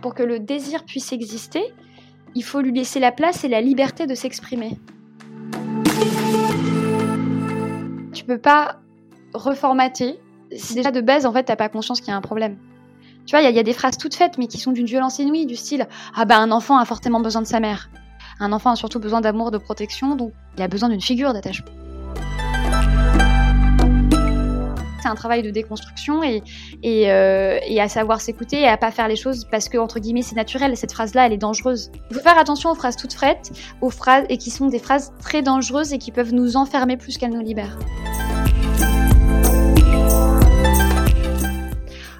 pour que le désir puisse exister, il faut lui laisser la place et la liberté de s'exprimer. Tu peux pas reformater si déjà de base, en fait, t'as pas conscience qu'il y a un problème. Tu vois, il y, a des phrases toutes faites, mais qui sont d'une violence inouïe, du style Ah bah, un enfant a fortement besoin de sa mère. Un enfant a surtout besoin d'amour, de protection, donc il a besoin d'une figure d'attachement. Un travail de déconstruction et, euh, et, à savoir s'écouter et à pas faire les choses parce que, entre guillemets, c'est naturel. Cette phrase-là, elle est dangereuse. Il faut faire attention aux phrases toutes faites, aux phrases, et qui sont des phrases très dangereuses et qui peuvent nous enfermer plus qu'elles nous libèrent.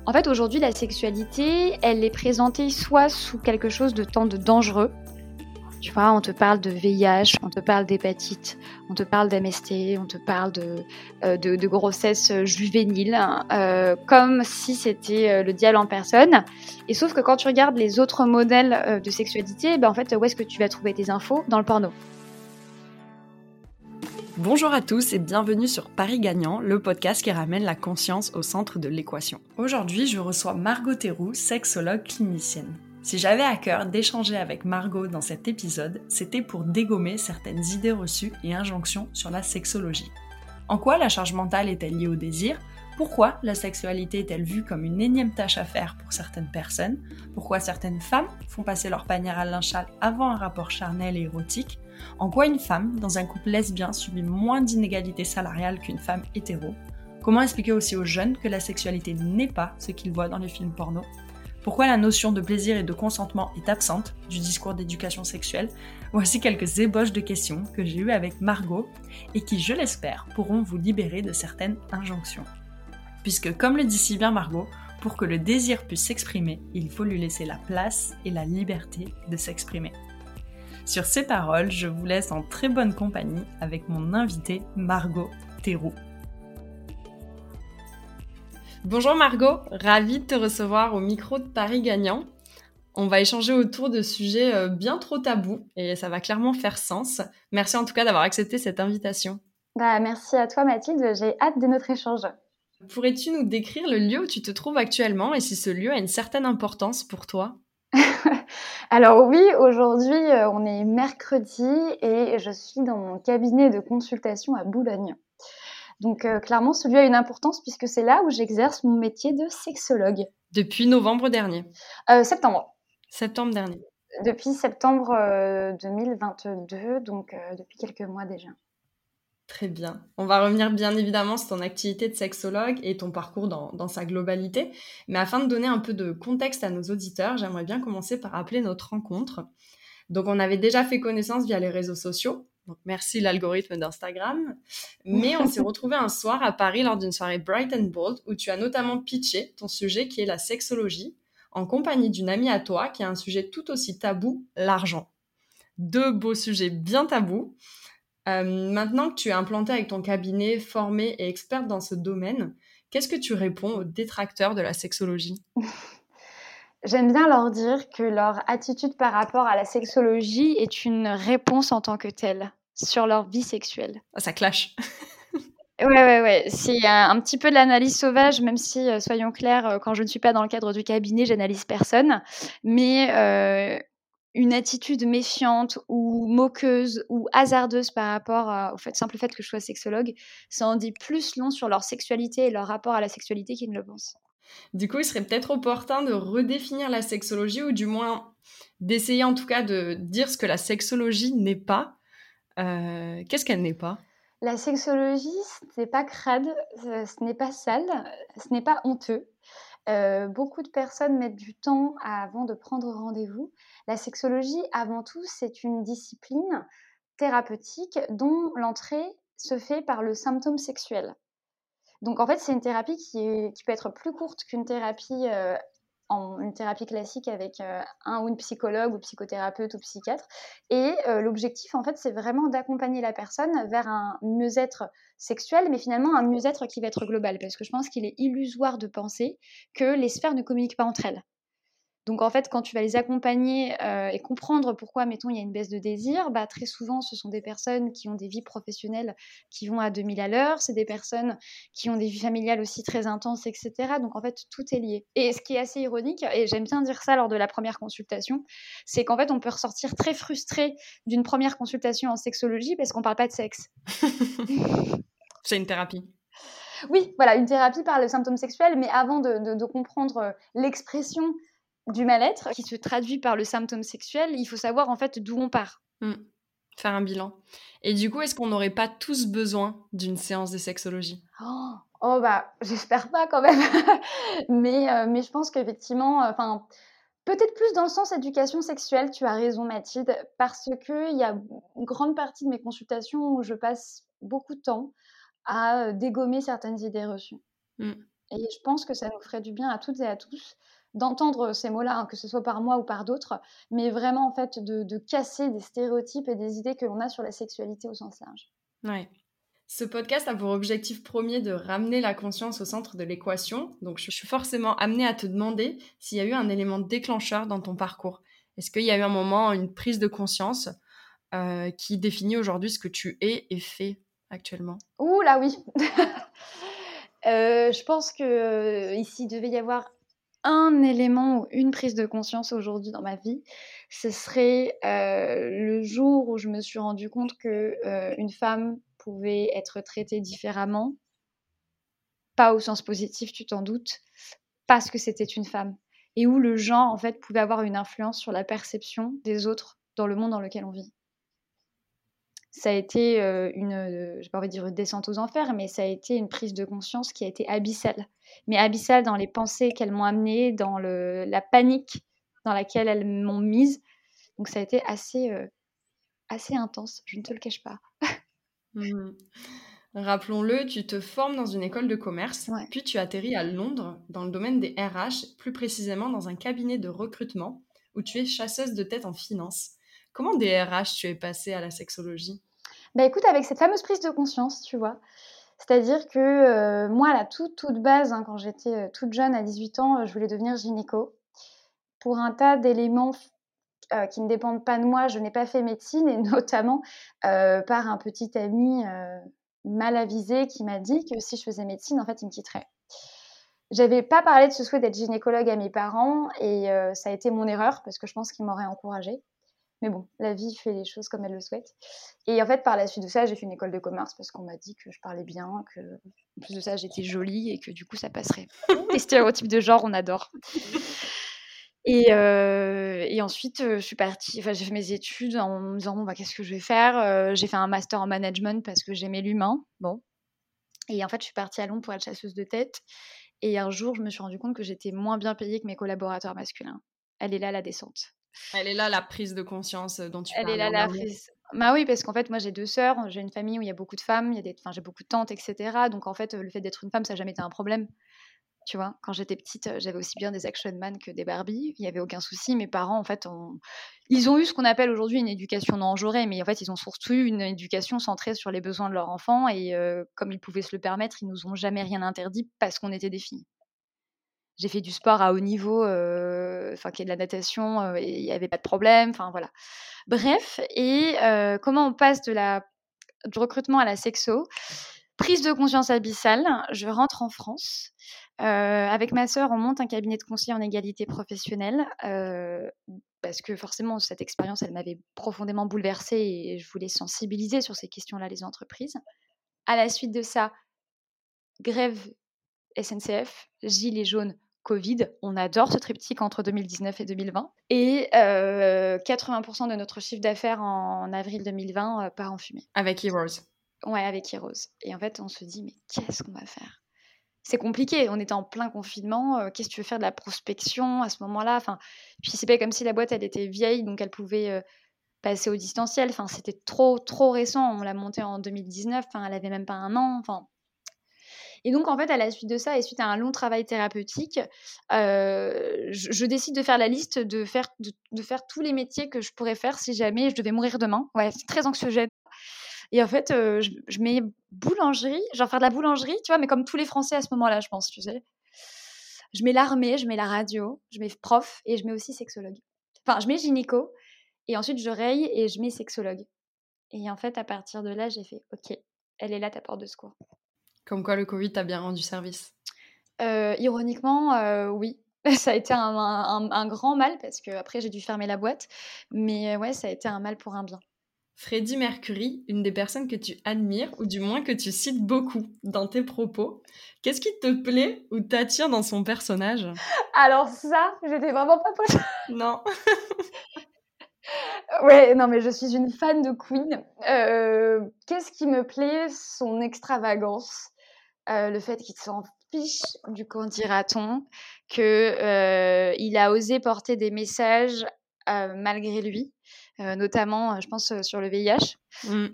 En fait, aujourd'hui, la sexualité, elle est présentée soit sous quelque chose de tant de dangereux, tu vois, on te parle de VIH, on te parle d'hépatite, on te parle d'MST, on te parle de, euh, grossesse juvénile, hein, euh, comme si c'était euh, le diable en personne. Et sauf que quand tu regardes les autres modèles de sexualité, ben en fait, où est-ce que tu vas trouver tes infos? Dans le porno. Bonjour à tous et bienvenue sur Paris Gagnant, le podcast qui ramène la conscience au centre de l'équation. Aujourd'hui, je reçois Margot Théroux, sexologue clinicienne. Si j'avais à cœur d'échanger avec Margot dans cet épisode, c'était pour dégommer certaines idées reçues et injonctions sur la sexologie. En quoi la charge mentale est-elle liée au désir? Pourquoi la sexualité est-elle vue comme une énième tâche à faire pour certaines personnes? Pourquoi certaines femmes font passer leur panière à l'inchal avant un rapport charnel et érotique? En quoi une femme dans un couple lesbien subit moins d'inégalités salariales qu'une femme hétéro? Comment expliquer aussi aux jeunes que la sexualité n'est pas ce qu'ils voient dans les films porno? Pourquoi la notion de plaisir et de consentement est absente du discours d'éducation sexuelle? Voici quelques ébauches de questions que j'ai eues avec Margot et qui, je l'espère, pourront vous libérer de certaines injonctions. Puisque, comme le dit si bien Margot, pour que le désir puisse s'exprimer, il faut lui laisser la place et la liberté de s'exprimer. Sur ces paroles, je vous laisse en très bonne compagnie avec mon invité Margot Théroux. Bonjour Margot, ravie de te recevoir au micro de Paris Gagnant. On va échanger autour de sujets euh, bien trop tabous et ça va clairement faire sens. Merci en tout cas d'avoir accepté cette invitation. Bah, merci à toi Mathilde, j'ai hâte de notre échange. Pourrais-tu nous décrire le lieu où tu te trouves actuellement et si ce lieu a une certaine importance pour toi? Alors oui, aujourd'hui euh, on est mercredi et je suis dans mon cabinet de consultation à Boulogne. Donc euh, clairement, ce lieu a une importance puisque c'est là où j'exerce mon métier de sexologue. Depuis novembre dernier euh, Septembre. Septembre dernier. Depuis septembre 2022, euh, donc depuis quelques mois déjà. Très bien. On va revenir bien évidemment sur ton activité de sexologue et ton parcours dans, dans, sa globalité. Mais afin de donner un peu de contexte à nos auditeurs, j'aimerais bien commencer par rappeler notre rencontre. Donc on avait déjà fait connaissance via les réseaux sociaux. Donc merci l'algorithme d'Instagram. Mais on s'est retrouvé un soir à Paris lors d'une soirée Bright and Bold où tu as notamment pitché ton sujet qui est la sexologie en compagnie d'une amie à toi qui a un sujet tout aussi tabou, l'argent. Deux beaux sujets bien tabous. Euh, maintenant que tu es implantée avec ton cabinet, formée et experte dans ce domaine, qu'est-ce que tu réponds aux détracteurs de la sexologie? J'aime bien leur dire que leur attitude par rapport à la sexologie est une réponse en tant que telle sur leur vie sexuelle. Ah, ça clash. Ouais, ouais, ouais. C'est un, petit peu de l'analyse sauvage, même si, euh, soyons clairs, euh, quand je ne suis pas dans le cadre du cabinet, j'analyse personne. Mais euh, une attitude méfiante ou moqueuse ou hasardeuse par rapport au fait, simple fait que je sois sexologue, ça en dit plus long sur leur sexualité et leur rapport à la sexualité qu'ils ne le pensent. Du coup, il serait peut-être opportun de redéfinir la sexologie ou du moins d'essayer en tout cas de dire ce que la sexologie n'est pas. Euh, qu'est-ce qu'elle n'est pas? La sexologie, ce n'est pas crade, ce n'est pas sale, ce n'est pas honteux. Euh, beaucoup de personnes mettent du temps avant de prendre rendez-vous. La sexologie, avant tout, c'est une discipline thérapeutique dont l'entrée se fait par le symptôme sexuel. Donc en fait, c'est une thérapie qui, peut être plus courte qu'une thérapie, euh, thérapie classique avec euh, un ou une psychologue ou psychothérapeute ou psychiatre. Et euh, l'objectif, en fait, c'est vraiment d'accompagner la personne vers un mieux-être sexuel, mais finalement un mieux-être qui va être global. Parce que je pense qu'il est illusoire de penser que les sphères ne communiquent pas entre elles. Donc en fait, quand tu vas les accompagner et comprendre pourquoi, mettons, il y a une baisse de désir, bah, très souvent, ce sont des personnes qui ont des vies professionnelles qui vont à 2000 à l'heure, c'est des personnes qui ont des vies familiales aussi très intenses, etc. Donc en fait, tout est lié. Et ce qui est assez ironique, et j'aime bien dire ça lors de la première consultation, c'est qu'en fait, on peut ressortir très frustré d'une première consultation en sexologie parce qu'on parle pas de sexe. c'est une thérapie. Oui, voilà, une thérapie par le symptôme sexuel, mais avant de, comprendre euh, l'expression du mal-être qui se traduit par le symptôme sexuel, il faut savoir en fait d'où on part. Mmh. Faire un bilan. Et du coup, est-ce qu'on n'aurait pas tous besoin d'une séance de sexologie? Oh, oh, bah, j'espère pas quand même. mais, euh, mais je pense qu'effectivement, euh, enfin. Peut-être plus dans le sens éducation sexuelle, tu as raison Mathilde, parce qu'il y a une grande partie de mes consultations où je passe beaucoup de temps à dégommer certaines idées reçues. Mmh. Et je pense que ça nous ferait du bien à toutes et à tous d'entendre ces mots-là, hein, que ce soit par moi ou par d'autres, mais vraiment en fait de, casser des stéréotypes et des idées que l'on a sur la sexualité au sens large. Ouais. Ce podcast a pour objectif premier de ramener la conscience au centre de l'équation. Donc, je suis forcément amenée à te demander s'il y a eu un élément déclencheur dans ton parcours. Est-ce qu'il y a eu un moment, une prise de conscience qui définit aujourd'hui ce que tu es et fais actuellement? Ouh là oui euh, Je pense que euh, ici devait y avoir un élément ou une prise de conscience aujourd'hui dans ma vie, ce serait euh, le jour où je me suis rendu compte que une femme pouvait être traitée différemment, pas au sens positif, tu t'en doutes, parce que c'était une femme, et où le genre en fait pouvait avoir une influence sur la perception des autres dans le monde dans lequel on vit ça a été une, je pas envie de dire une descente aux enfers, mais ça a été une prise de conscience qui a été abyssale. Mais abyssale dans les pensées qu'elles m'ont amenées, dans le, la panique dans laquelle elles m'ont mise. Donc ça a été assez, assez intense, je ne te le cache pas. Mmh. Rappelons-le, tu te formes dans une école de commerce, puis tu atterris à Londres dans le domaine des RH, plus précisément dans un cabinet de recrutement où tu es chasseuse de tête en finance. Comment des RH tu es passée à la sexologie? Bah avec cette fameuse prise de conscience, tu vois. C'est-à-dire que euh, moi, la toute, toute base, hein, quand j'étais euh, toute jeune, à 18 ans, je voulais devenir gynéco. Pour un tas d'éléments euh, qui ne dépendent pas de moi, je n'ai pas fait médecine, et notamment par un petit ami mal avisé qui m'a dit que si je faisais médecine, en fait, il me quitterait. J'avais pas parlé de ce souhait d'être gynécologue à mes parents, et ça a été mon erreur, parce que je pense qu'ils m'auraient encouragée. Mais bon, la vie fait les choses comme elle le souhaite. Et en fait, par la suite de ça, j'ai fait une école de commerce parce qu'on m'a dit que je parlais bien, que en plus de ça, j'étais jolie et que du coup, ça passerait. Les stéréotypes de genre, on adore. Et, euh, et ensuite, euh, je suis partie, enfin, j'ai fait mes études en me disant, bon, bah, qu'est-ce que je vais faire? Euh, J'ai fait un master en management parce que j'aimais l'humain. Bon. Et en fait, je suis partie à Londres pour être chasseuse de tête. Et un jour, je me suis rendu compte que j'étais moins bien payée que mes collaborateurs masculins. Elle est là, la descente. Elle est là la prise de conscience dont tu Elle est là la prise. Bah oui, parce qu'en fait, moi j'ai deux sœurs, j'ai une famille où il y a beaucoup de femmes, il y a des... enfin, j'ai beaucoup de tantes, etc. Donc en fait, le fait d'être une femme, ça n'a jamais été un problème. Tu vois, quand j'étais petite, j'avais aussi bien des action man que des Barbie. Il n'y avait aucun souci. Mes parents, en fait, ils ont eu ce qu'on appelle aujourd'hui une éducation non genrée, mais en fait, ils ont surtout eu une éducation centrée sur les besoins de leur enfant. Et comme ils pouvaient se le permettre, ils nous ont jamais rien interdit parce qu'on était des filles j'ai fait du sport à haut niveau, enfin qui est de la natation, et il n'y avait pas de problème, enfin voilà. Bref, et comment on passe de du recrutement à la sexo? Prise de conscience abyssale, je rentre en France. avec ma sœur, on monte un cabinet de conseil en égalité professionnelle parce que forcément, cette expérience, elle m'avait profondément bouleversée et je voulais sensibiliser sur ces questions-là les entreprises. À la suite de ça, grève SNCF, gilets jaunes, Covid. On adore ce triptyque entre 2019 et 2020. Et 80% euh, de notre chiffre d'affaires en, avril 2020 euh, part en fumée. Avec Heroes. Ouais, avec Heroes. Et en fait, on se dit, mais qu'est-ce qu'on va faire? C'est compliqué. On était en plein confinement. Euh, qu'est-ce que tu veux faire de la prospection à ce moment-là? Enfin, puis c'est pas comme si la boîte elle était vieille, donc elle pouvait passer au distanciel. Enfin, c'était trop trop récent. On l'a montée en 2019. Enfin, elle avait même pas un an. Enfin, et donc, en fait, à la suite de ça et suite à un long travail thérapeutique, euh, je, décide de faire la liste, de faire, de, faire tous les métiers que je pourrais faire si jamais je devais mourir demain. Ouais, c'est très anxiogène. Et en fait, euh, je, mets boulangerie, genre faire de la boulangerie, tu vois, mais comme tous les Français à ce moment-là, je pense, tu sais. je mets l'armée, je mets la radio, je mets prof et je mets aussi sexologue. Enfin, je mets gynéco et ensuite je raye et je mets sexologue. Et en fait, à partir de là, j'ai fait OK, elle est là ta porte de secours. Comme quoi le Covid t'a bien rendu service euh, Ironiquement, euh, oui. Ça a été un, un, grand mal parce que après j'ai dû fermer la boîte. Mais ouais, ça a été un mal pour un bien. Freddie Mercury, une des personnes que tu admires, ou du moins que tu cites beaucoup dans tes propos. Qu'est-ce qui te plaît ou t'attire dans son personnage? Alors ça, j'étais vraiment pas prête. Non. ouais, non, mais je suis une fan de Queen. Euh, qu'est-ce qui me plaît? Son extravagance. Euh, le fait qu'il s'en fiche du qu'en dira-t-on, qu'il euh, a osé porter des messages malgré lui. Euh, notamment, je pense, sur le VIH. Mmh, mmh.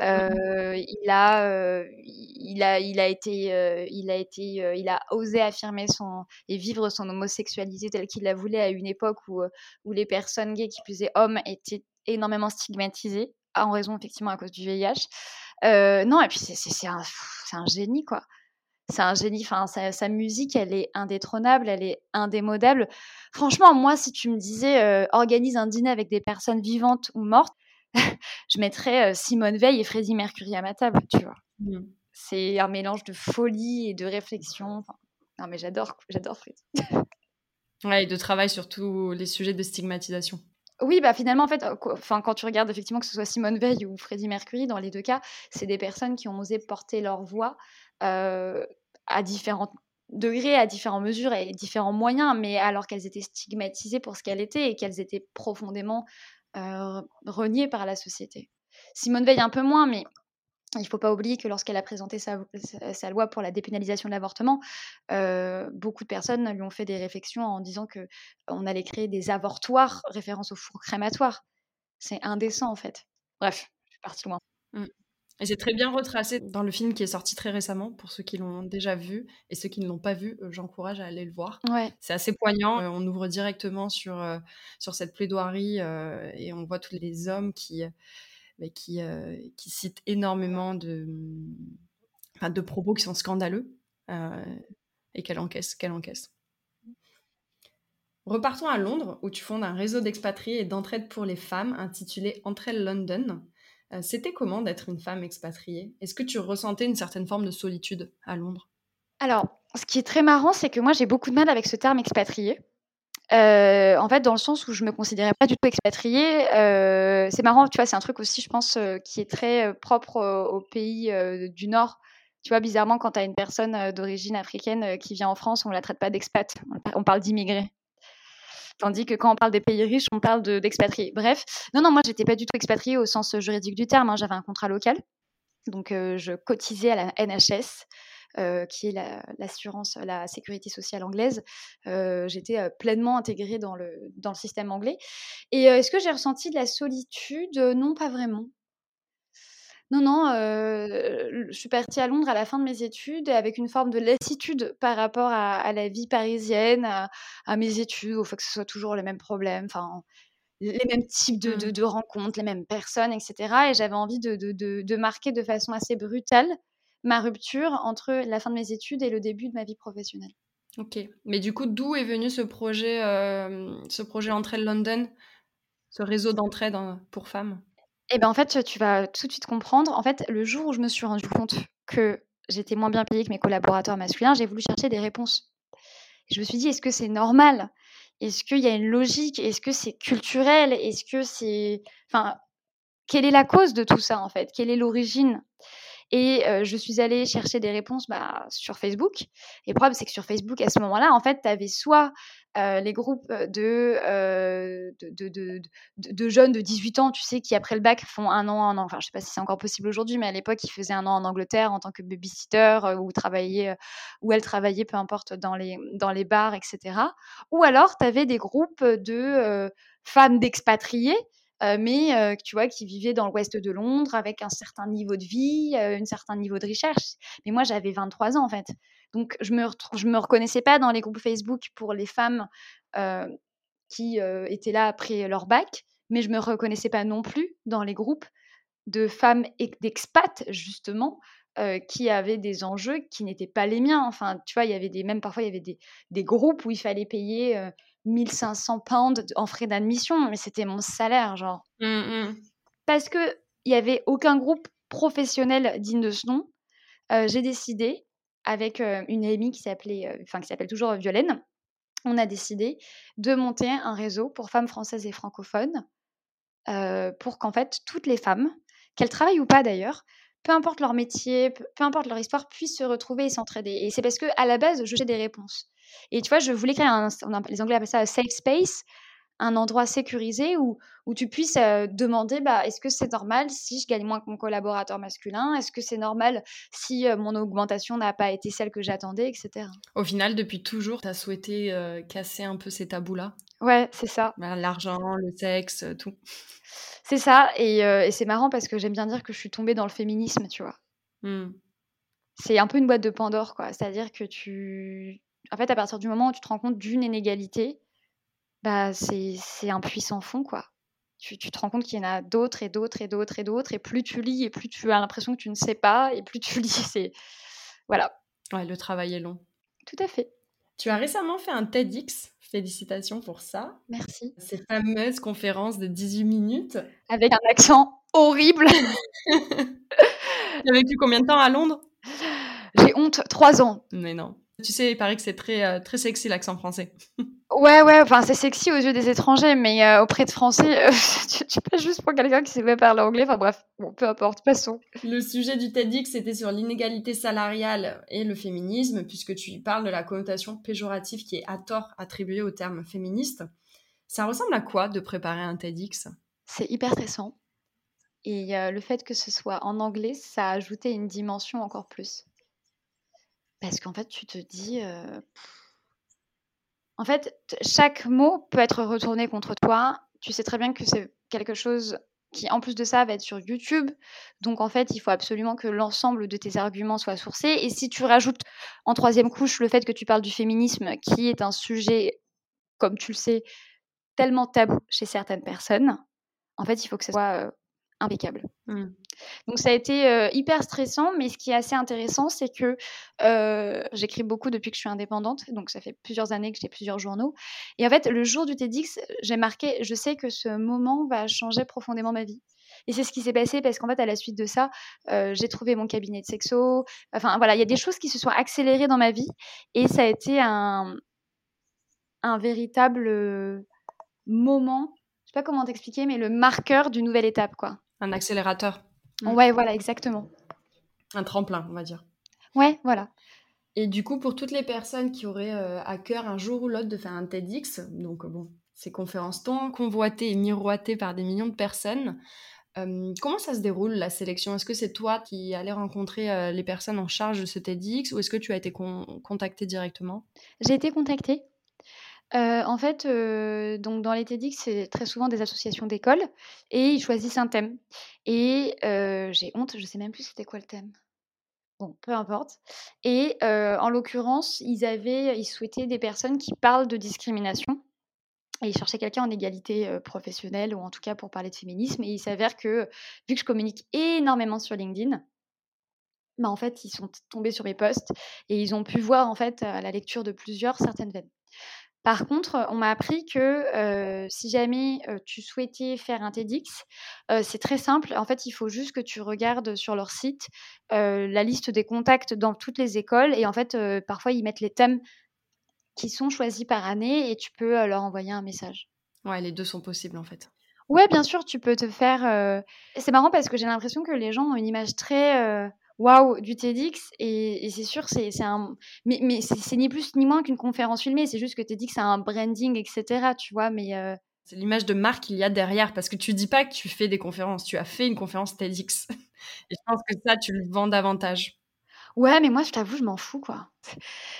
il, a, il, a, il a été, il a été, il a osé affirmer son et vivre son homosexualité telle qu'il la voulait à une époque où, où les personnes gays qui plus est hommes étaient énormément stigmatisées en raison effectivement à cause du VIH. non, et puis c'est un, un génie quoi c'est un génie. Enfin, sa, musique, elle est indétrônable, elle est indémodable. Franchement, moi, si tu me disais euh, organise un dîner avec des personnes vivantes ou mortes, je mettrais euh, Simone Veil et Freddie Mercury à ma table, tu vois. Mmh. C'est un mélange de folie et de réflexion. non, mais j'adore, j'adore Freddie. ouais, et de travail sur tous les sujets de stigmatisation. Oui, bah finalement, en fait, enfin, quand tu regardes effectivement que ce soit Simone Veil ou Freddie Mercury, dans les deux cas, c'est des personnes qui ont osé porter leur voix à différents degrés, à différentes mesures et différents moyens, mais alors qu'elles étaient stigmatisées pour ce qu'elles étaient et qu'elles étaient profondément reniées par la société. Simone Veil un peu moins, mais il ne faut pas oublier que lorsqu'elle a présenté sa, loi pour la dépénalisation de l'avortement, beaucoup de personnes lui ont fait des réflexions en disant que on allait créer des avortoirs, référence au four crématoire. C'est indécent en fait. Bref, je suis partie loin. Mmh. Et c'est très bien retracé dans le film qui est sorti très récemment, pour ceux qui l'ont déjà vu. Et ceux qui ne l'ont pas vu, euh, j'encourage à aller le voir. Ouais. C'est assez poignant. Euh, on ouvre directement sur, euh, sur cette plaidoirie et on voit tous les hommes qui, qui, qui citent énormément de, de propos qui sont scandaleux et qu'elle encaisse, qu'elle encaisse. Repartons à Londres, où tu fondes un réseau d'expatriés et d'entraide pour les femmes intitulé Entre elles London. Euh, c'était comment d'être une femme expatriée? Est-ce que tu ressentais une certaine forme de solitude à Londres? Alors, ce qui est très marrant, c'est que moi, j'ai beaucoup de mal avec ce terme expatrié. Euh, en fait, dans le sens où je me considérais pas du tout expatriée, euh, c'est marrant, tu vois, c'est un truc aussi, je pense, qui est très propre aux pays du Nord. Tu vois, bizarrement, quand tu as une personne d'origine africaine qui vient en France, on la traite pas d'expat, on parle d'immigré. Tandis que quand on parle des pays riches, on parle d'expatriés. Bref, non, non, moi, j'étais pas du tout expatriée au sens juridique du terme. Hein. J'avais un contrat local. Donc, euh, je cotisais à la NHS. Euh, qui est l'assurance, la, sécurité sociale anglaise, euh, j'étais pleinement intégrée dans le, dans le système anglais. Et est-ce que j'ai ressenti de la solitude? Non, pas vraiment. Non, non, je suis partie à Londres à la fin de mes études avec une forme de lassitude par rapport à la vie parisienne, à mes études, au fait que ce soit toujours les mêmes problèmes, enfin, les mêmes types de de mmh. rencontres, les mêmes personnes etc. et j'avais envie de marquer de façon assez brutale ma rupture entre la fin de mes études et le début de ma vie professionnelle. OK. Mais du coup, d'où est venu ce projet, ce projet Entraide London? Ce réseau d'entraide, hein, pour femmes? Et ben, en fait, tu vas tout de suite comprendre. En fait, le jour où je me suis rendu compte que j'étais moins bien payée que mes collaborateurs masculins, j'ai voulu chercher des réponses. je me suis dit: «Est-ce que c'est normal? Est-ce qu'il y a une logique? Est-ce que c'est culturel? Est-ce que c'est» enfin, quelle est la cause de tout ça, en fait? Quelle est l'origine? Et je suis allée chercher des réponses bah, sur Facebook. Et le problème, c'est que sur Facebook, à ce moment-là, en fait, tu avais soit les groupes de, de, de, de, jeunes de 18 ans, tu sais, qui après le bac font un an, un an. Enfin, je sais pas si c'est encore possible aujourd'hui, mais à l'époque, ils faisaient un an en Angleterre en tant que babysitter ou travaillaient, ou elles travaillaient, peu importe, dans les, dans les bars, etc. Ou alors, tu avais des groupes de femmes d'expatriés mais tu vois, qui vivaient dans l'ouest de Londres avec un certain niveau de vie, un certain niveau de recherche. Mais moi, j'avais 23 ans en fait. Donc, je me, me reconnaissais pas dans les groupes Facebook pour les femmes qui étaient là après leur bac, mais je me reconnaissais pas non plus dans les groupes de femmes d'expats, justement, qui avaient des enjeux qui n'étaient pas les miens. Enfin, tu vois, il y avait des, même parfois, il y avait des, des groupes où il fallait payer 1500 pounds en frais d'admission, mais c'était mon salaire, genre. Mmh, mmh. Parce qu'il n'y avait aucun groupe professionnel digne de ce nom, j'ai décidé, avec une amie qui s'appelait, enfin qui s'appelle toujours Violaine, on a décidé de monter un réseau pour femmes françaises et francophones, pour qu'en fait toutes les femmes, qu'elles travaillent ou pas d'ailleurs, peu importe leur métier, peu, importe leur histoire, puissent se retrouver et s'entraider. Et c'est parce que à la base, je cherchais des réponses. Et tu vois, je voulais créer un, les Anglais appellent ça un safe space, un endroit sécurisé où, où tu puisses demander bah, est-ce que c'est normal si je gagne moins que mon collaborateur masculin? Est-ce que c'est normal si mon augmentation n'a pas été celle que j'attendais, etc. Au final, depuis toujours, tu as souhaité casser un peu ces tabous-là? Ouais, c'est ça. Bah, l'argent, le sexe, tout. C'est ça. Et, et c'est marrant parce que j'aime bien dire que je suis tombée dans le féminisme, tu vois. Mmh. C'est un peu une boîte de Pandore, quoi. C'est-à-dire que tu. En fait, à partir du moment où tu te rends compte d'une inégalité, bah, c'est un puissant fond, quoi. Tu, tu, te rends compte qu'il y en a d'autres et d'autres et d'autres et d'autres, et plus tu lis, et plus tu as l'impression que tu ne sais pas, et plus tu lis, c'est... Voilà. Ouais, le travail est long. Tout à fait. Tu as récemment fait un TEDx, félicitations pour ça. Merci. Ces fameuses conférences de 18 minutes. Avec un accent horrible. tu as vécu combien de temps à Londres? J'ai honte, trois ans. Mais non. Tu sais, il paraît que c'est très, euh, très sexy l'accent français. ouais, ouais, enfin c'est sexy aux yeux des étrangers, mais euh, auprès de Français, euh, tu, tu passes juste pour quelqu'un qui sait pas parler anglais. Enfin bref, bon, peu importe, passons. Le sujet du TEDx, c'était sur l'inégalité salariale et le féminisme, puisque tu parles de la connotation péjorative qui est à tort attribuée au terme féministe. Ça ressemble à quoi de préparer un TEDx? C'est hyper stressant. Et le fait que ce soit en anglais, ça a ajouté une dimension encore plus. Parce qu'en fait, tu te dis. En fait, chaque mot peut être retourné contre toi. Tu sais très bien que c'est quelque chose qui, en plus de ça, va être sur YouTube. Donc, en fait, il faut absolument que l'ensemble de tes arguments soit sourcé. Et si tu rajoutes en troisième couche le fait que tu parles du féminisme, qui est un sujet, comme tu le sais, tellement tabou chez certaines personnes, en fait, il faut que ce soit impeccable. Mmh. Donc ça a été hyper stressant, mais ce qui est assez intéressant, c'est que j'écris beaucoup depuis que je suis indépendante, donc ça fait plusieurs années que j'ai plusieurs journaux. Et en fait, le jour du TEDx, j'ai marqué, je sais que ce moment va changer profondément ma vie. Et c'est ce qui s'est passé parce qu'en fait, à la suite de ça, j'ai trouvé mon cabinet de sexo. Enfin voilà, il y a des choses qui se sont accélérées dans ma vie et ça a été un, un véritable moment je sais pas comment t'expliquer, mais le marqueur d'une nouvelle étape, quoi. Un accélérateur. Mm. Ouais, voilà, exactement. Un tremplin, on va dire. Ouais, voilà. Et du coup, pour toutes les personnes qui auraient euh, à cœur un jour ou l'autre de faire un TEDx, donc bon, ces conférences tant convoitées et miroitées par des millions de personnes, euh, comment ça se déroule la sélection? Est-ce que c'est toi qui allais rencontrer euh, les personnes en charge de ce TEDx ou est-ce que tu as été contactée directement? J'ai été contactée en fait, donc dans les TEDx, c'est très souvent des associations d'écoles et ils choisissent un thème et j'ai honte, je sais même plus c'était quoi le thème. Bon, peu importe et en l'occurrence, ils avaient ils souhaitaient des personnes qui parlent de discrimination et ils cherchaient quelqu'un en égalité, professionnelle ou en tout cas pour parler de féminisme et il s'avère que, vu que je communique énormément sur LinkedIn, bah, en fait, ils sont tombés sur mes posts et ils ont pu voir, en fait, à la lecture de plusieurs, certaines veines. Par contre, on m'a appris que si jamais tu souhaitais faire un TEDx, c'est très simple. En fait, il faut juste que tu regardes sur leur site la liste des contacts dans toutes les écoles. Et en fait, parfois, ils mettent les thèmes qui sont choisis par année et tu peux leur envoyer un message. Ouais, les deux sont possibles en fait. Ouais, bien sûr, tu peux te faire. C'est marrant parce que j'ai l'impression que les gens ont une image très waouh du TEDx et, c'est sûr c'est un mais, mais c'est ni plus ni moins qu'une conférence filmée c'est juste que TEDx a un branding etc tu vois mais euh c'est l'image de marque qu'il y a derrière parce que tu dis pas que tu fais des conférences tu as fait une conférence TEDx. Et je pense que ça tu le vends davantage. Ouais mais moi je t'avoue je m'en fous quoi.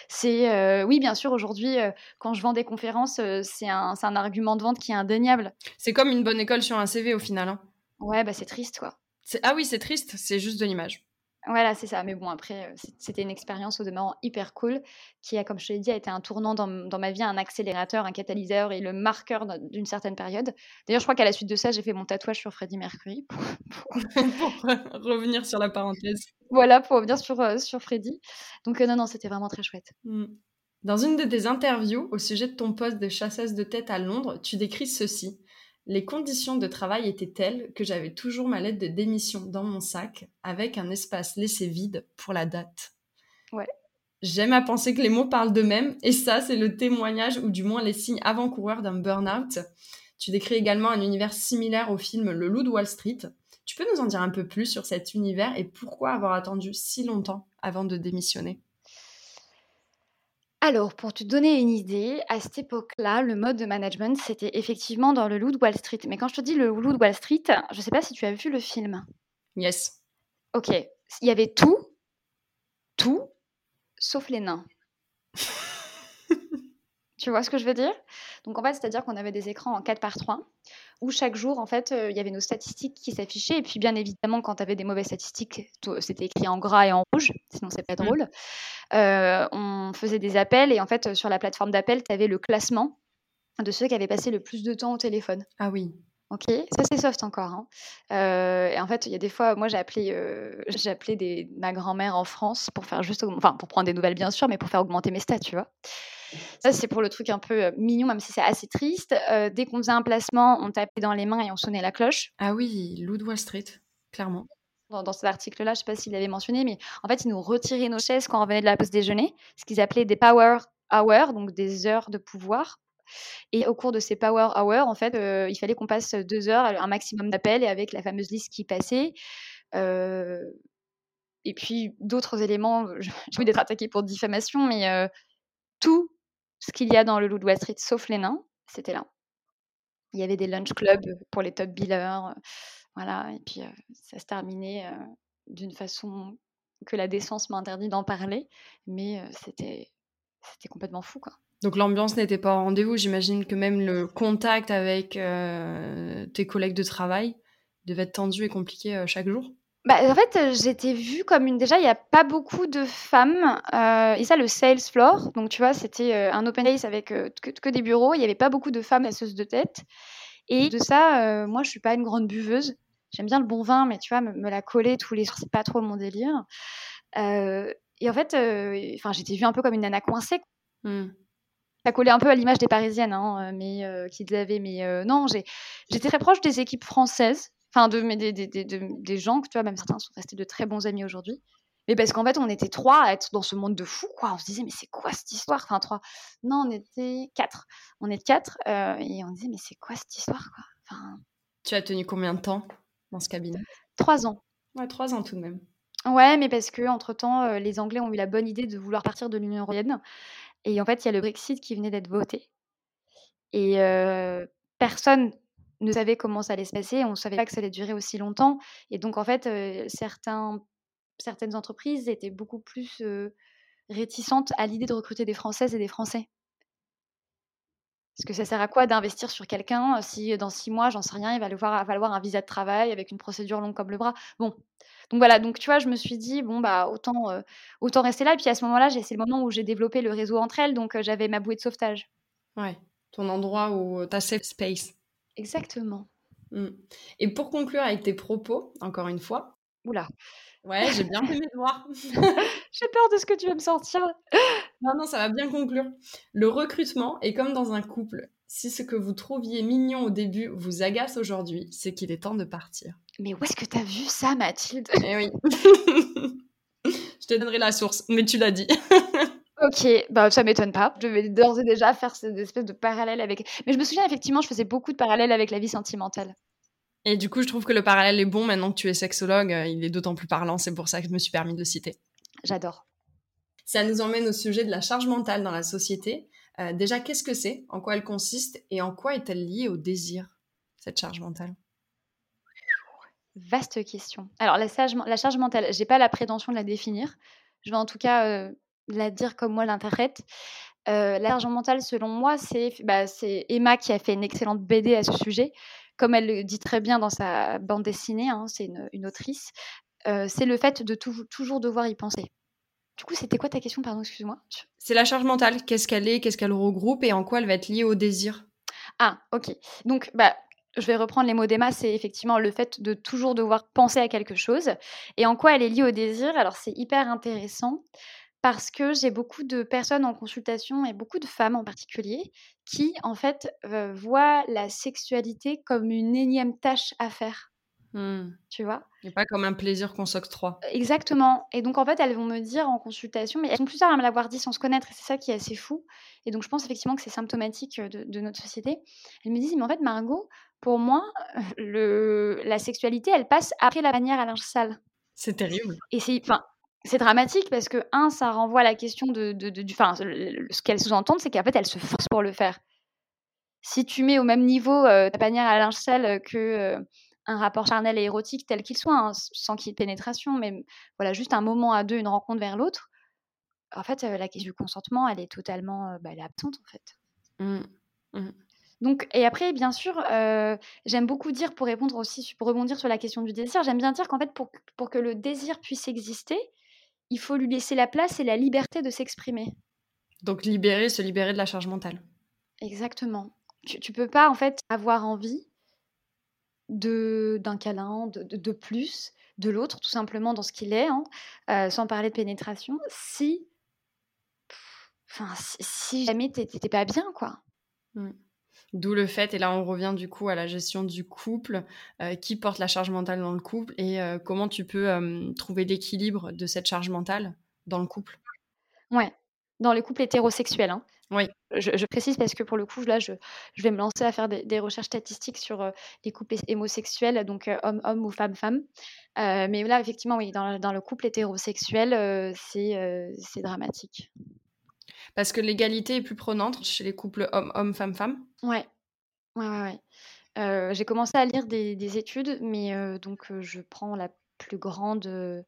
C'est euh, oui bien sûr aujourd'hui euh, quand je vends des conférences c'est un, un argument de vente qui est indéniable. C'est comme une bonne école sur un CV au final hein. ouais bah c'est triste quoi. Ah oui c'est triste c'est juste de l'image Voilà, c'est ça. Mais bon, après, euh, c'était une expérience au demeurant hyper cool qui a, comme je te l'ai dit, a été un tournant dans, dans, ma vie, un accélérateur, un catalyseur et le marqueur d'une certaine période. D'ailleurs, je crois qu'à la suite de ça, j'ai fait mon tatouage sur Freddie Mercury. Pour, revenir sur la parenthèse. Voilà, pour revenir sur, euh, sur Freddie. Donc, euh, non, non, c'était vraiment très chouette. Mmh. Dans une de tes interviews au sujet de ton poste de chasseuse de tête à Londres, tu décris ceci. Les conditions de travail étaient telles que j'avais toujours ma lettre de démission dans mon sac avec un espace laissé vide pour la date. Ouais. J'aime à penser que les mots parlent d'eux-mêmes et ça, c'est le témoignage ou du moins les signes avant-coureurs d'un burn-out. Tu décris également un univers similaire au film Le Loup de Wall Street. Tu peux nous en dire un peu plus sur cet univers et pourquoi avoir attendu si longtemps avant de démissionner? Alors, pour te donner une idée, à cette époque-là, le mode de management, c'était effectivement dans le loup de Wall Street. Mais quand je te dis le loup de Wall Street, je ne sais pas si tu as vu le film. Yes. Ok. Il y avait tout, tout, sauf les nains. tu vois ce que je veux dire? Donc en fait, c'est-à-dire qu'on avait des écrans en 4 par 3 où chaque jour, en fait, euh, il y avait nos statistiques qui s'affichaient. Et puis, bien évidemment, quand tu avais des mauvaises statistiques, c'était écrit en gras et en rouge, sinon c'est pas mmh. drôle. Euh, on faisait des appels et en fait, sur la plateforme d'appel, tu avais le classement de ceux qui avaient passé le plus de temps au téléphone. Ah oui. Ok, ça c'est soft encore. Hein. Euh, et en fait, il y a des fois, moi j'ai appelé, des, ma grand-mère en France pour faire juste, enfin pour prendre des nouvelles bien sûr, mais pour faire augmenter mes stats, tu vois. Ça, c'est pour le truc un peu mignon, même si c'est assez triste. dès qu'on faisait un placement, on tapait dans les mains et on sonnait la cloche. Ah oui, Lou Wall Street, clairement. Dans, cet article-là, je ne sais pas s'il l'avait mentionné, mais en fait, ils nous retiraient nos chaises quand on revenait de la pause déjeuner, ce qu'ils appelaient des power hours, donc des heures de pouvoir. Et au cours de ces power hours, en fait, il fallait qu'on passe deux heures, un maximum d'appels, et avec la fameuse liste qui passait. et puis d'autres éléments, j'ai envie d'être attaquée pour diffamation, mais tout ce qu'il y a dans le Loup de Wall Street, sauf les nains, c'était là. Il y avait des lunch clubs pour les top billers, voilà, et puis ça se terminait d'une façon que la décence m'a interdit d'en parler, mais c'était c'était complètement fou, quoi. Donc l'ambiance n'était pas au rendez-vous. J'imagine que même le contact avec tes collègues de travail devait être tendu et compliqué chaque jour. Bah, en fait, j'étais vue comme une déjà, il y a pas beaucoup de femmes, et ça, le sales floor, donc tu vois, c'était, un open space avec, que des bureaux. Il y avait pas beaucoup de femmes asseuses de tête et de ça, moi, je suis pas une grande buveuse. J'aime bien le bon vin, mais tu vois, me la coller tous les soirs, c'est pas trop mon délire. et en fait, enfin, j'étais vue un peu comme une nana coincée. Mmh. Ça collait un peu à l'image des Parisiennes, hein, mais qu'ils avaient. Mais non, j'étais très proche des équipes françaises enfin de, mais des, des, des, des, gens que tu vois, même certains sont restés de très bons amis aujourd'hui. Mais parce qu'en fait, on était trois à être dans ce monde de fou, quoi. On se disait, mais c'est quoi cette histoire? Enfin, trois. Non, on était quatre. On est quatre euh, et on disait, mais c'est quoi cette histoire, quoi? Enfin... Tu as tenu combien de temps dans ce cabinet? Trois ans. Ouais, trois ans tout de même. Ouais, mais parce que entre temps, euh, les Anglais ont eu la bonne idée de vouloir partir de l'Union européenne. Et en fait, il y a le Brexit qui venait d'être voté. Et personne ne savait comment ça allait se passer, on ne savait pas que ça allait durer aussi longtemps. Et donc, en fait, certains, certaines entreprises étaient beaucoup plus réticentes à l'idée de recruter des Françaises et des Français. Parce que ça sert à quoi d'investir sur quelqu'un si dans six mois, j'en sais rien, il va devoir falloir un visa de travail avec une procédure longue comme le bras? Bon, donc voilà, donc tu vois, je me suis dit, bon, bah autant, autant rester là. Et puis à ce moment-là, c'est le moment où j'ai développé le réseau entre elles, donc j'avais ma bouée de sauvetage. Ouais, ton endroit où tu as safe space. Exactement. Mmh. Et pour conclure avec tes propos, encore une fois. Oula. Ouais, j'ai bien fait mes devoirs. j'ai peur de ce que tu vas me sortir. Non, non, ça va bien conclure. Le recrutement est comme dans un couple. Si ce que vous trouviez mignon au début vous agace aujourd'hui, c'est qu'il est temps de partir. Mais où est-ce que tu as vu ça, Mathilde? Eh oui. Je te donnerai la source, mais tu l'as dit. Ok, bah ça m'étonne pas. Je vais d'ores et déjà faire cette espèce de parallèle avec. Mais je me souviens effectivement, je faisais beaucoup de parallèles avec la vie sentimentale. Et du coup, je trouve que le parallèle est bon maintenant que tu es sexologue. Euh, il est d'autant plus parlant. C'est pour ça que je me suis permis de le citer. J'adore. Ça nous emmène au sujet de la charge mentale dans la société. Euh, déjà, qu'est-ce que c'est? En quoi elle consiste Et en quoi est-elle liée au désir, cette charge mentale? Vaste question. Alors, la, la charge mentale, pas la prétention de la définir. Je vais en tout cas euh, la dire comme moi l'interprète. Euh, L'argent mental, selon moi, bah, c'est Emma qui a fait une excellente BD à ce sujet. Comme elle le dit très bien dans sa bande dessinée, hein, c'est une, autrice. c'est le fait de toujours devoir y penser. Du coup, c'était quoi ta question, pardon, excuse-moi? C'est la charge mentale. Qu'est-ce qu'elle est, qu'est-ce qu'elle regroupe? Et en quoi elle va être liée au désir? Ah, ok. Donc, bah, je vais reprendre les mots d'Emma, c'est effectivement le fait de toujours devoir penser à quelque chose. Et en quoi elle est liée au désir? Alors, c'est hyper intéressant parce que j'ai beaucoup de personnes en consultation et beaucoup de femmes en particulier qui, en fait, euh, voient la sexualité comme une énième tâche à faire. Mmh. Tu vois? Et pas comme un plaisir qu'on s'octroie. Exactement. Et donc, en fait, elles vont me dire en consultation, mais elles sont plusieurs à me l'avoir dit sans se connaître, et c'est ça qui est assez fou. Et donc, je pense effectivement que c'est symptomatique de, de, notre société. Elles me disent, mais en fait, Margot, pour moi, le, la sexualité, elle passe après la bannière à linge sale. C'est terrible. Et c'est, enfin, c'est dramatique parce que, un, ça renvoie à la question de. de, de enfin, ce qu'elles sous-entendent, c'est qu'en fait, elles se forcent pour le faire. Si tu mets au même niveau euh, ta panière à linge sale que euh, un rapport charnel et érotique tel qu'il soit, hein, sans qu'il y ait de pénétration, mais voilà, juste un moment à deux, une rencontre vers l'autre, en fait, euh, la question du consentement, elle est totalement bah, elle est absente, en fait. Mmh. Mmh. Donc, et après, bien sûr, j'aime beaucoup dire, pour répondre aussi, pour rebondir sur la question du désir, j'aime bien dire qu'en fait, pour, pour que le désir puisse exister, il faut lui laisser la place et la liberté de s'exprimer. Donc libérer, se libérer de la charge mentale. Exactement. Tu, tu peux pas en fait avoir envie d'un câlin, de, de, plus, de l'autre, tout simplement dans ce qu'il est, hein, euh, sans parler de pénétration, si, enfin, si, jamais t'étais pas bien, quoi. Mmh. D'où le fait, et là on revient du coup à la gestion du couple, euh, qui porte la charge mentale dans le couple et euh, comment tu peux trouver l'équilibre de cette charge mentale dans le couple? Ouais, dans les couples hétérosexuels. Hein. Oui. Je, précise parce que pour le coup, là, je, je vais me lancer à faire des, recherches statistiques sur les couples homosexuels, donc homme-homme ou femme-femme. mais là, effectivement, oui, dans, dans le couple hétérosexuel, c'est c'est dramatique. Parce que l'égalité est plus prenante chez les couples homme-homme, femme-femme Ouais, ouais, ouais. ouais. J'ai commencé à lire des, études, mais donc je prends la plus grande,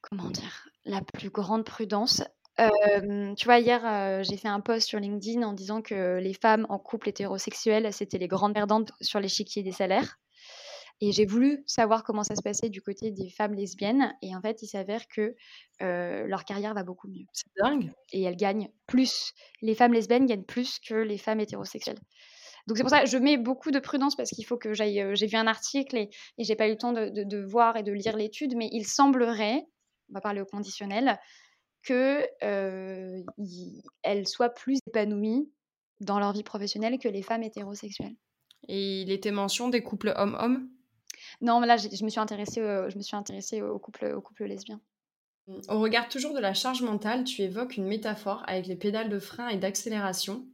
comment dire, la plus grande prudence. Tu vois, hier, j'ai fait un post sur LinkedIn en disant que les femmes en couple hétérosexuel, c'était les grandes perdantes sur l'échiquier des salaires. Et j'ai voulu savoir comment ça se passait du côté des femmes lesbiennes. Et en fait, il s'avère que leur carrière va beaucoup mieux. C'est dingue. Et elles gagnent plus. Les femmes lesbiennes gagnent plus que les femmes hétérosexuelles. Donc c'est pour ça que je mets beaucoup de prudence parce qu'il faut que j'aille. j'ai vu un article et, et j'ai pas eu le temps de, de, voir et de lire l'étude, mais il semblerait, on va parler au conditionnel, que elles soient plus épanouies dans leur vie professionnelle que les femmes hétérosexuelles. Et il était mention des couples hommes-hommes? Non, mais là, je me suis intéressée, je me suis intéressée au couple, au couple lesbien. Mmh. Au regard toujours de la charge mentale, tu évoques une métaphore avec les pédales de frein et d'accélération.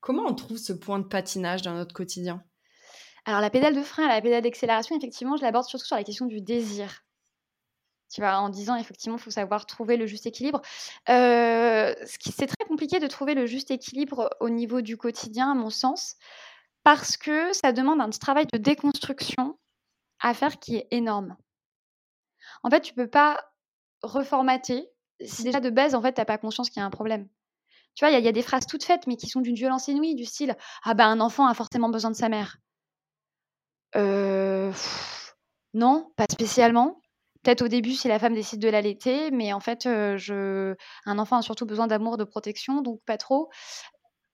Comment on trouve ce point de patinage dans notre quotidien? Alors, la pédale de frein et la pédale d'accélération, effectivement, je l'aborde surtout sur la question du désir. Tu vois, en disant effectivement, il faut savoir trouver le juste équilibre. Euh, c'est très compliqué de trouver le juste équilibre au niveau du quotidien, à mon sens, parce que ça demande un travail de déconstruction à faire qui est énorme. En fait, tu peux pas reformater si déjà de base, en fait, t'as pas conscience qu'il y a un problème. Tu vois, il y, a des phrases toutes faites, mais qui sont d'une violence inouïe, du style Ah ben, un enfant a forcément besoin de sa mère. Euh, non, pas spécialement. Peut-être au début si la femme décide de l'allaiter, mais en fait, euh, je... un enfant a surtout besoin d'amour, de protection, donc pas trop.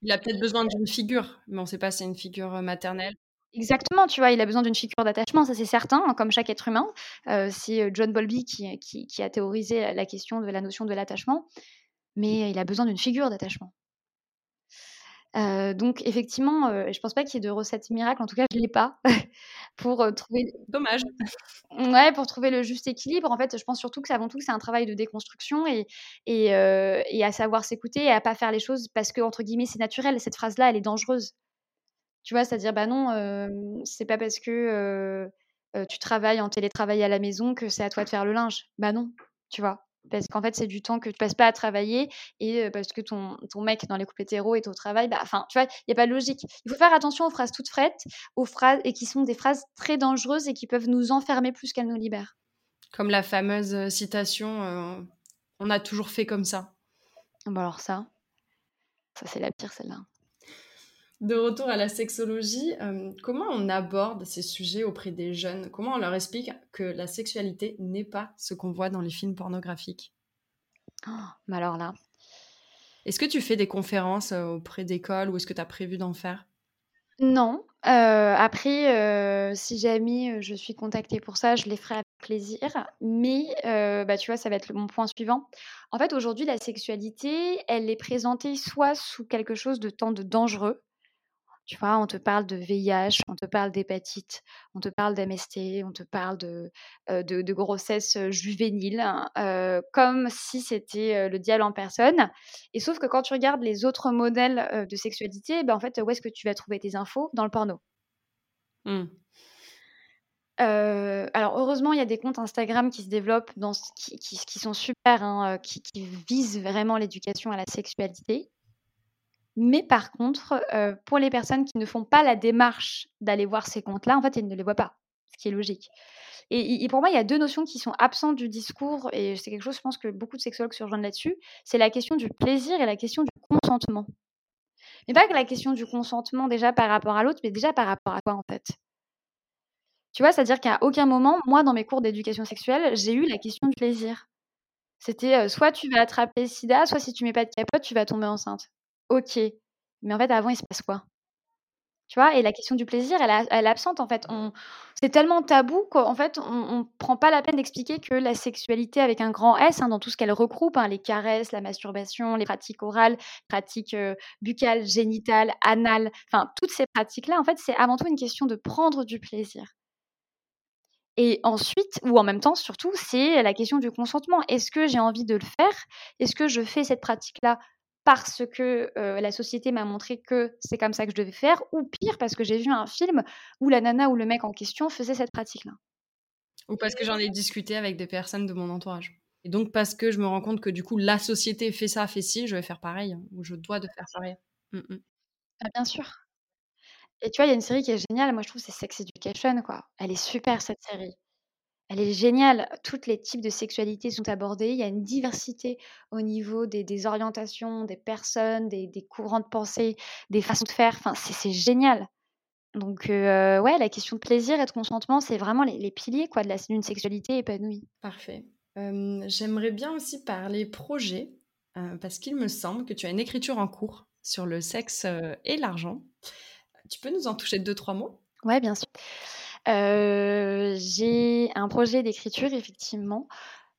Il a peut-être besoin d'une figure, mais on ne sait pas si c'est une figure maternelle. Exactement, tu vois, il a besoin d'une figure d'attachement, ça c'est certain, hein, comme chaque être humain. Euh, c'est John Bowlby qui, qui, a théorisé la question de la notion de l'attachement, mais il a besoin d'une figure d'attachement. Euh, donc effectivement, je je pense pas qu'il y ait de recette miracle, en tout cas je l'ai pas, pour trouver. Dommage. Ouais, pour trouver le juste équilibre. En fait, je pense surtout que avant tout que c'est un travail de déconstruction et et, et à savoir s'écouter et à pas faire les choses parce que entre guillemets c'est naturel. Cette phrase-là, elle est dangereuse. Tu vois? C'est-à-dire, bah non, c'est pas parce que, tu travailles en télétravail à la maison que c'est à toi de faire le linge. Bah non, tu vois? Parce qu'en fait, c'est du temps que tu passes pas à travailler et parce que ton ton mec dans les couples hétéros est au travail, bah enfin, tu vois? Il y a pas de logique. Il faut faire attention aux phrases toutes faites, aux phrases et qui sont des phrases très dangereuses et qui peuvent nous enfermer plus qu'elles nous libèrent. Comme la fameuse citation, «On a toujours fait comme ça». Bah alors ça, ça c'est la pire celle-là. De retour à la sexologie, euh, comment on aborde ces sujets auprès des jeunes? Comment on leur explique que la sexualité n'est pas ce qu'on voit dans les films pornographiques? Oh, Mais alors là. Est-ce que tu fais des conférences euh, auprès d'écoles ou est-ce que tu as prévu d'en faire? Non. Euh, après, si jamais je suis contactée pour ça, je les ferai avec plaisir. Mais bah, tu vois, ça va être mon point suivant. En fait, aujourd'hui, la sexualité, elle est présentée soit sous quelque chose de tant de dangereux, tu vois, on te parle de VIH, on te parle d'hépatite, on te parle d'MST, on te parle de, de, grossesse juvénile, hein, comme si c'était le diable en personne. Et sauf que quand tu regardes les autres modèles de sexualité, ben en fait, où est-ce que tu vas trouver tes infos? Dans le porno. Mmh. alors heureusement, il y a des comptes Instagram qui se développent, dans, qui, qui, sont super, hein, qui, qui, visent vraiment l'éducation à la sexualité. Mais par contre, pour les personnes qui ne font pas la démarche d'aller voir ces comptes-là, en fait, ils ne les voient pas, ce qui est logique. Et, pour moi, il y a deux notions qui sont absentes du discours, et c'est quelque chose, je pense, que beaucoup de sexologues se rejoignent là-dessus. C'est la question du plaisir et la question du consentement. Mais pas que la question du consentement déjà par rapport à l'autre, mais déjà par rapport à quoi, en fait Tu vois, c'est-à-dire qu'à aucun moment, moi, dans mes cours d'éducation sexuelle, j'ai eu la question du plaisir. C'était soit tu vas attraper sida, soit si tu mets pas de capote, tu vas tomber enceinte. OK. Mais en fait, avant, il se passe quoi? Tu vois? Et la question du plaisir, elle est absente, en fait. C'est tellement tabou qu'en fait, on ne prend pas la peine d'expliquer que la sexualité avec un grand S, hein, dans tout ce qu'elle regroupe, hein, les caresses, la masturbation, les pratiques orales, pratiques, buccales, génitales, anales, enfin, toutes ces pratiques-là, en fait, c'est avant tout une question de prendre du plaisir. Et ensuite, ou en même temps, surtout, c'est la question du consentement. Est-ce que j'ai envie de le faire? Est-ce que je fais cette pratique-là? Parce que la société m'a montré que c'est comme ça que je devais faire, ou pire, parce que j'ai vu un film où la nana ou le mec en question faisait cette pratique-là. Ou parce que j'en ai discuté avec des personnes de mon entourage. Et donc parce que je me rends compte que du coup, la société fait ça, fait ci, je vais faire pareil, ou je dois de faire pareil. Mmh, mmh. Ah, bien sûr. Et tu vois, il y a une série qui est géniale, moi je trouve c'est Sex Education, quoi. Elle est super cette série. Elle est géniale. Tous les types de sexualité sont abordés. Il y a une diversité au niveau des, orientations, des personnes, des, courants de pensée, des façons de faire. Enfin, c'est génial. Donc, euh, ouais, la question de plaisir et de consentement, c'est vraiment les, piliers quoi, de d'une sexualité épanouie. Parfait. J'aimerais bien aussi parler projet, euh, parce qu'il me semble que tu as une écriture en cours sur le sexe euh, et l'argent. Tu peux nous en toucher deux, trois mots? Ouais, bien sûr j'ai un projet d'écriture effectivement.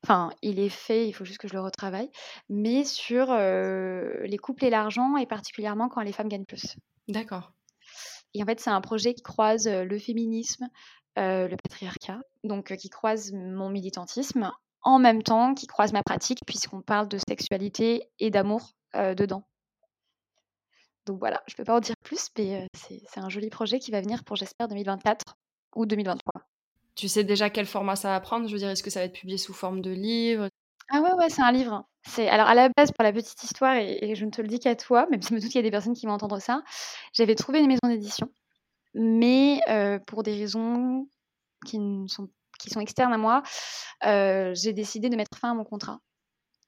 Enfin, il est fait, il faut juste que je le retravaille, mais sur, les couples et l'argent et particulièrement quand les femmes gagnent plus. D'accord. Et en fait, c'est un projet qui croise, le féminisme, le patriarcat, donc qui croise mon militantisme, en même temps qui croise ma pratique puisqu'on parle de sexualité et d'amour, dedans. Donc voilà, je peux pas en dire plus, mais c'est un joli projet qui va venir pour j'espère 2024 ou 2023. Tu sais déjà quel format ça va prendre? Je veux dire, est-ce que ça va être publié sous forme de livre? Ah ouais, ouais, c'est un livre. C'est alors à la base pour la petite histoire et, je ne te le dis qu'à toi, même si je me doute qu'il y a des personnes qui vont entendre ça. J'avais trouvé une maison d'édition, mais euh, pour des raisons qui sont qui sont externes à moi, euh, j'ai décidé de mettre fin à mon contrat.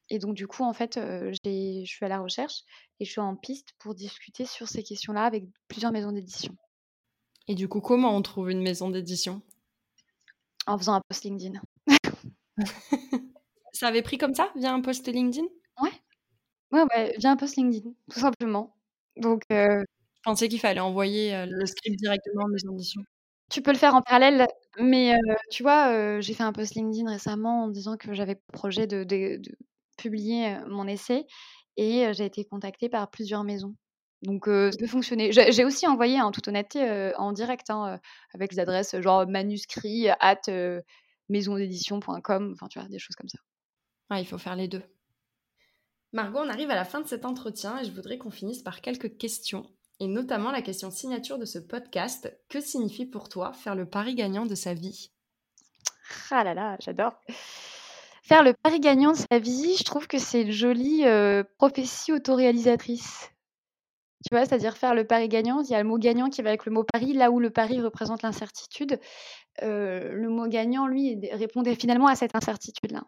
Et donc du coup, en fait, euh, je suis à la recherche et je suis en piste pour discuter sur ces questions-là avec plusieurs maisons d'édition. Et du coup, comment on trouve une maison d'édition? En faisant un post LinkedIn. ça avait pris comme ça, via un post LinkedIn? Ouais. Ouais, ouais, via un post LinkedIn, tout simplement. Donc, euh... Je pensais qu'il fallait envoyer euh, le script directement en maison d'édition. Tu peux le faire en parallèle, mais euh, tu vois, euh, j'ai fait un post LinkedIn récemment en disant que j'avais projet de, de, de publier mon essai et j'ai été contactée par plusieurs maisons. Donc ça peut fonctionner. J'ai aussi envoyé en toute honnêteté en direct hein, avec les adresses genre manuscrit at maisondédition.com, enfin tu vois, des choses comme ça. Ah, il faut faire les deux. Margot, on arrive à la fin de cet entretien et je voudrais qu'on finisse par quelques questions, et notamment la question signature de ce podcast. Que signifie pour toi faire le pari gagnant de sa vie? Ah là là, j'adore. Faire le pari gagnant de sa vie, je trouve que c'est une jolie prophétie autoréalisatrice. Tu vois? C'est-à-dire faire le pari gagnant, il y a le mot gagnant qui va avec le mot pari, là où le pari représente l'incertitude, le mot gagnant, lui, répondait finalement à cette incertitude-là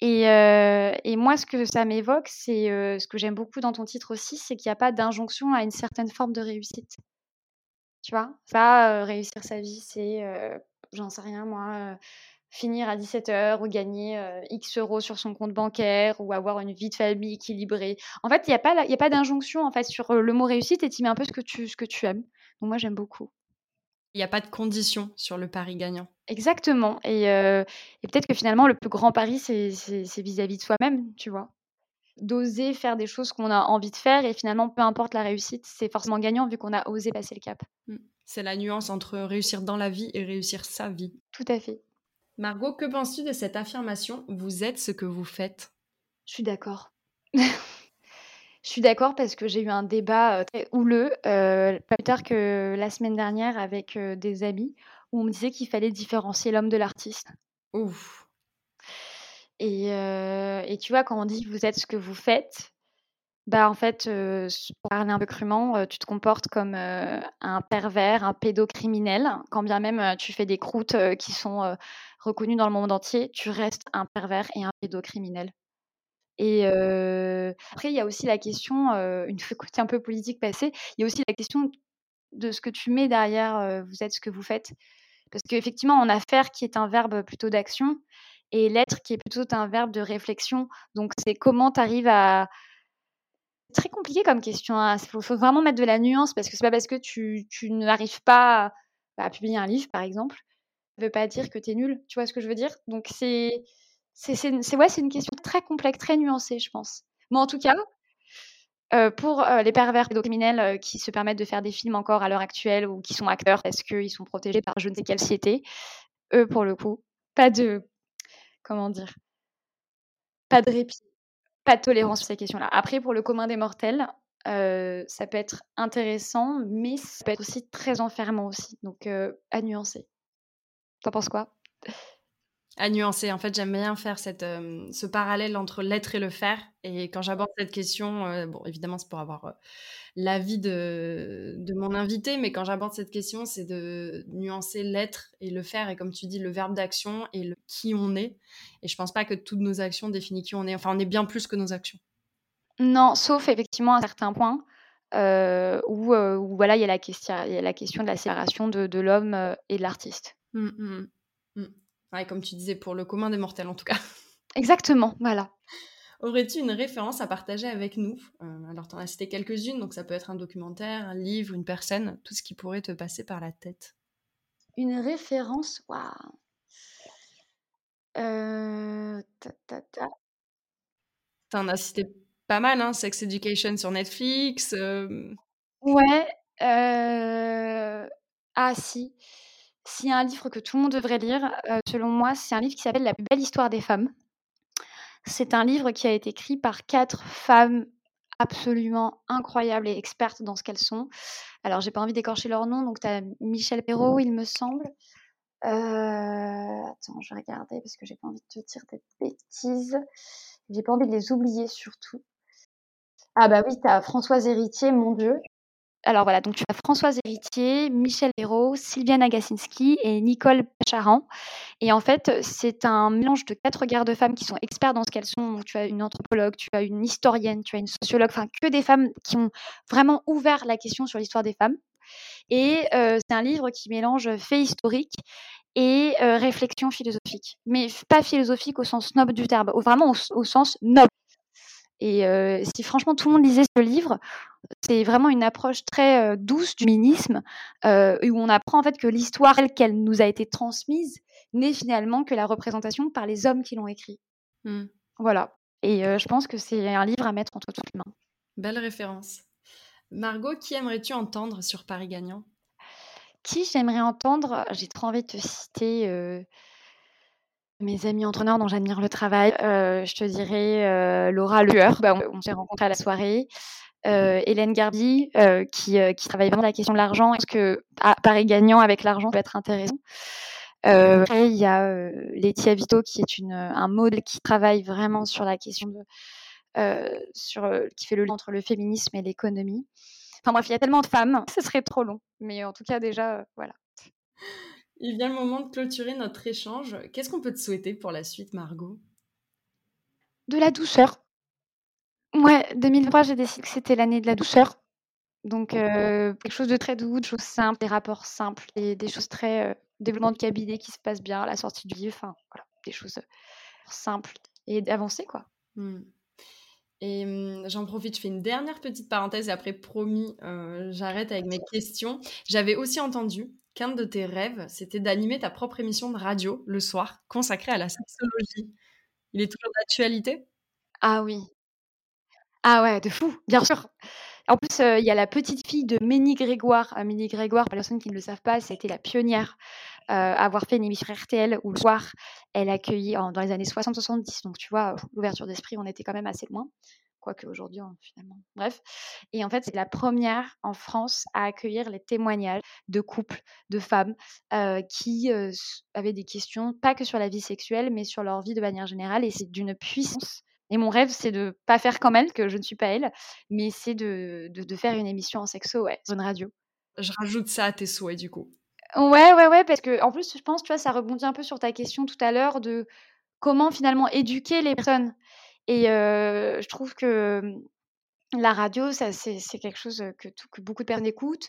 Et, euh, et moi, ce que ça m'évoque, c'est euh, ce que j'aime beaucoup dans ton titre aussi, c'est qu'il n'y a pas d'injonction à une certaine forme de réussite. Tu vois? Pas, réussir sa vie, c'est, j'en sais rien moi, finir à 17:00 ou gagner, X euros sur son compte bancaire ou avoir une vie de famille équilibrée. En fait, il y a pas il y a pas d'injonction, en fait, sur, le mot réussite et tu mets un peu ce que tu ce que tu aimes. Donc moi, j'aime beaucoup. Il y a pas de condition sur le pari gagnant. Exactement et et peut-être que finalement le plus grand pari c'est c'est vis-à-vis de soi-même, tu vois? D'oser faire des choses qu'on a envie de faire et finalement peu importe la réussite, c'est forcément gagnant vu qu'on a osé passer le cap. Mmh. C'est la nuance entre réussir dans la vie et réussir sa vie. Tout à fait. Margot, que penses-tu de cette affirmation Vous êtes ce que vous faites? Je suis d'accord. Je suis d'accord parce que j'ai eu un débat très houleux, pas plus tard que la semaine dernière avec des amis, où on me disait qu'il fallait différencier l'homme de l'artiste. Ouf. Et, et, tu vois, quand on dit vous êtes ce que vous faites, bah en fait, pour parler un peu crûment, tu te comportes comme un pervers, un pédocriminel. Quand bien même tu fais des croûtes qui sont reconnues dans le monde entier, tu restes un pervers et un pédocriminel. Et après, il y a aussi la question, une fois côté un peu politique passé, il y a aussi la question de ce que tu mets derrière, vous êtes ce que vous faites. Parce qu'effectivement, on a faire qui est un verbe plutôt d'action et l'être qui est plutôt un verbe de réflexion. Donc, c'est comment tu arrives à. C'est très compliqué comme question. Il hein. faut, vraiment mettre de la nuance parce que c'est pas parce que tu, tu n'arrives pas à, publier un livre, par exemple, veut pas dire que tu es nul. Tu vois ce que je veux dire? Donc, c'est c'est ouais, une question très complexe, très nuancée, je pense. Mais en tout cas, pour les pervers pédocriminels qui se permettent de faire des films encore à l'heure actuelle ou qui sont acteurs parce qu'ils sont protégés par je ne sais quelle société, eux, pour le coup, pas de. Comment dire? Pas de répit, pas de tolérance sur ces questions-là. Après, pour le commun des mortels, ça peut être intéressant, mais ça peut être aussi très enfermant aussi. Donc, à nuancer. T'en penses quoi? À nuancer. En fait, j'aime bien faire cette, euh, ce parallèle entre l'être et le faire. Et quand j'aborde cette question, euh, bon, évidemment, c'est pour avoir euh, l'avis de, de mon invité, mais quand j'aborde cette question, c'est de nuancer l'être et le faire. Et comme tu dis, le verbe d'action et le qui on est. Et je pense pas que toutes nos actions définissent qui on est. Enfin, on est bien plus que nos actions. Non, sauf effectivement à certains points. où, où, voilà, il y, a la question, y a la question de la séparation de, de l'homme et de l'artiste. Mmh, mmh, mmh. Ouais, comme tu disais, pour le commun des mortels en tout cas. Exactement, voilà. Aurais-tu une référence à partager avec nous? Euh, Alors, tu en as cité quelques-unes, donc ça peut être un documentaire, un livre, une personne, tout ce qui pourrait te passer par la tête. Une référence Waouh euh... T'en as cité pas mal, hein Sex Education sur Netflix. Euh... Ouais. Euh... Ah si. S'il y a un livre que tout le monde devrait lire, euh, selon moi, c'est un livre qui s'appelle La belle histoire des femmes. C'est un livre qui a été écrit par quatre femmes absolument incroyables et expertes dans ce qu'elles sont. Alors, j'ai pas envie d'écorcher leur nom, donc tu as Michel Perrault, il me semble. Euh, attends, je vais regarder parce que j'ai pas envie de te dire des bêtises. J'ai pas envie de les oublier surtout. Ah bah oui, tu as Françoise Héritier, mon Dieu. Alors voilà, donc tu as Françoise Héritier, Michel Hérault, Sylviane Agacinski et Nicole Charan. Et en fait, c'est un mélange de quatre gardes-femmes qui sont experts dans ce qu'elles sont. Donc, tu as une anthropologue, tu as une historienne, tu as une sociologue, enfin que des femmes qui ont vraiment ouvert la question sur l'histoire des femmes. Et euh, c'est un livre qui mélange fait historique et euh, réflexion philosophique. Mais pas philosophique au sens noble du terme, vraiment au, au sens noble. Et euh, si franchement tout le monde lisait ce livre, c'est vraiment une approche très douce du féminisme, où on apprend en fait que l'histoire telle qu'elle nous a été transmise n'est finalement que la représentation par les hommes qui l'ont écrit. Mmh. Voilà. Et je pense que c'est un livre à mettre entre toutes les mains. Belle référence. Margot, qui aimerais-tu entendre sur Paris Gagnant Qui j'aimerais entendre? J'ai trop envie de te citer mes amis entraîneurs dont j'admire le travail. je te dirais Laura Lueur. Bah, on, on s'est rencontrés à la soirée. Euh, Hélène Garbi, euh, qui, euh, qui, travaille vraiment la question de l'argent. Est-ce que à Paris gagnant avec l'argent peut être intéressant? Après, il y a Laetitia Vito, qui est une, un modèle qui travaille vraiment sur la question de, sur, qui fait le lien entre le féminisme et l'économie. Enfin bref, il y a tellement de femmes, ce serait trop long. Mais en tout cas, déjà, voilà. Il vient le moment de clôturer notre échange. Qu'est-ce qu'on peut te souhaiter pour la suite, Margot? De la douceur. Ouais, 2023, j'ai décidé que c'était l'année de la douceur. Donc quelque chose de très doux, de choses simples, des rapports simples et des choses très, développement de cabinet qui se passe bien à la sortie du livre, enfin voilà, des choses, simples et d'avancer quoi. Mmh. Et mmh, j'en profite, je fais une dernière petite parenthèse et après, promis, j'arrête avec mes questions. J'avais aussi entendu qu'un de tes rêves, c'était d'animer ta propre émission de radio le soir, consacrée à la sexologie. Il est toujours d'actualité? Ah oui. Ah ouais, de fou, bien sûr. En plus, il y a la petite fille de Ménie Grégoire. Euh, Ménie Grégoire, pour les personnes qui ne le savent pas, c'était la pionnière, à avoir fait une émission RTL où le soir, elle accueillait dans les années 60-70, donc tu vois, l'ouverture d'esprit, on était quand même assez loin. Quoique aujourd'hui, hein, finalement, bref et en fait, c'est la première en France à accueillir les témoignages de couples, de femmes, qui, avaient des questions, pas que sur la vie sexuelle, mais sur leur vie de manière générale et c'est d'une puissance et mon rêve, c'est de pas faire comme elle, que je ne suis pas elle, mais c'est de, de, faire une émission en sexo, ouais, sur une radio. Je rajoute ça à tes souhaits, du coup. Ouais, ouais, ouais, parce que en plus, je pense, tu vois, ça rebondit un peu sur ta question tout à l'heure de comment finalement éduquer les personnes. Et je trouve que la radio, ça, c'est, quelque chose que, beaucoup de personnes écoutent.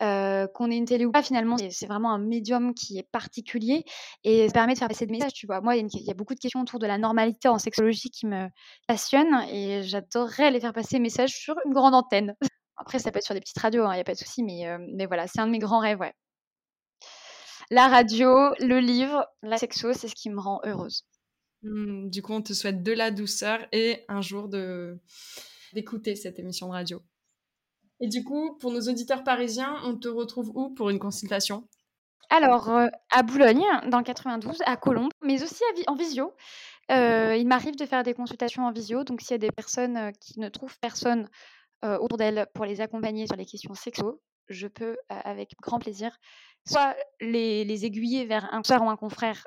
qu'on ait une télé ou pas, finalement, c'est, vraiment un médium qui est particulier et ça permet de faire passer des messages. Tu vois, moi, il y, a beaucoup de questions autour de la normalité en sexologie qui me passionnent et j'adorerais aller faire passer des messages sur une grande antenne. Après, ça peut être sur des petites radios, il n'y a pas de souci, mais, mais voilà, c'est un de mes grands rêves, ouais. La radio, le livre, la sexo, c'est ce qui me rend heureuse. Mmh, du coup, on te souhaite de la douceur et un jour de d'écouter cette émission de radio. Et du coup, pour nos auditeurs parisiens, on te retrouve où pour une consultation? Alors, euh, à Boulogne, dans le 92, à Colombes, mais aussi en visio. Euh, il m'arrive de faire des consultations en visio, donc s'il y a des personnes euh, qui ne trouvent personne autour d'elles pour les accompagner sur les questions sexuelles, je peux, avec grand plaisir, soit les, les, aiguiller vers un soeur ou un confrère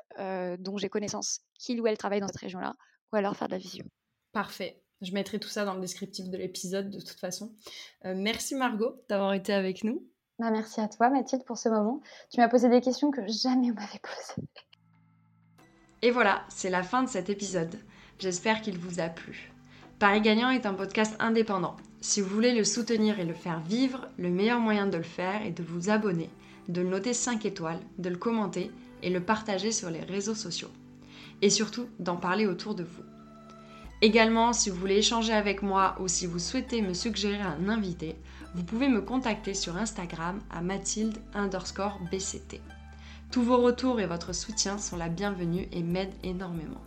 dont j'ai connaissance, qui ou elle travaille dans cette région-là, ou alors faire de la visio. Parfait. Je mettrai tout ça dans le descriptif de l'épisode de toute façon. Euh, merci Margot d'avoir été avec nous. Bah, merci à toi Mathilde pour ce moment. Tu m'as posé des questions que jamais on m'avait posées. Et voilà, c'est la fin de cet épisode. J'espère qu'il vous a plu. Paris Gagnant est un podcast indépendant. Si vous voulez le soutenir et le faire vivre, le meilleur moyen de le faire est de vous abonner, de le noter 5 étoiles, de le commenter et le partager sur les réseaux sociaux. Et surtout, d'en parler autour de vous. Également, si vous voulez échanger avec moi ou si vous souhaitez me suggérer un invité, vous pouvez me contacter sur Instagram à mathilde underscore bct. Tous vos retours et votre soutien sont la bienvenue et m'aident énormément.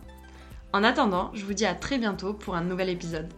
En attendant, je vous dis à très bientôt pour un nouvel épisode.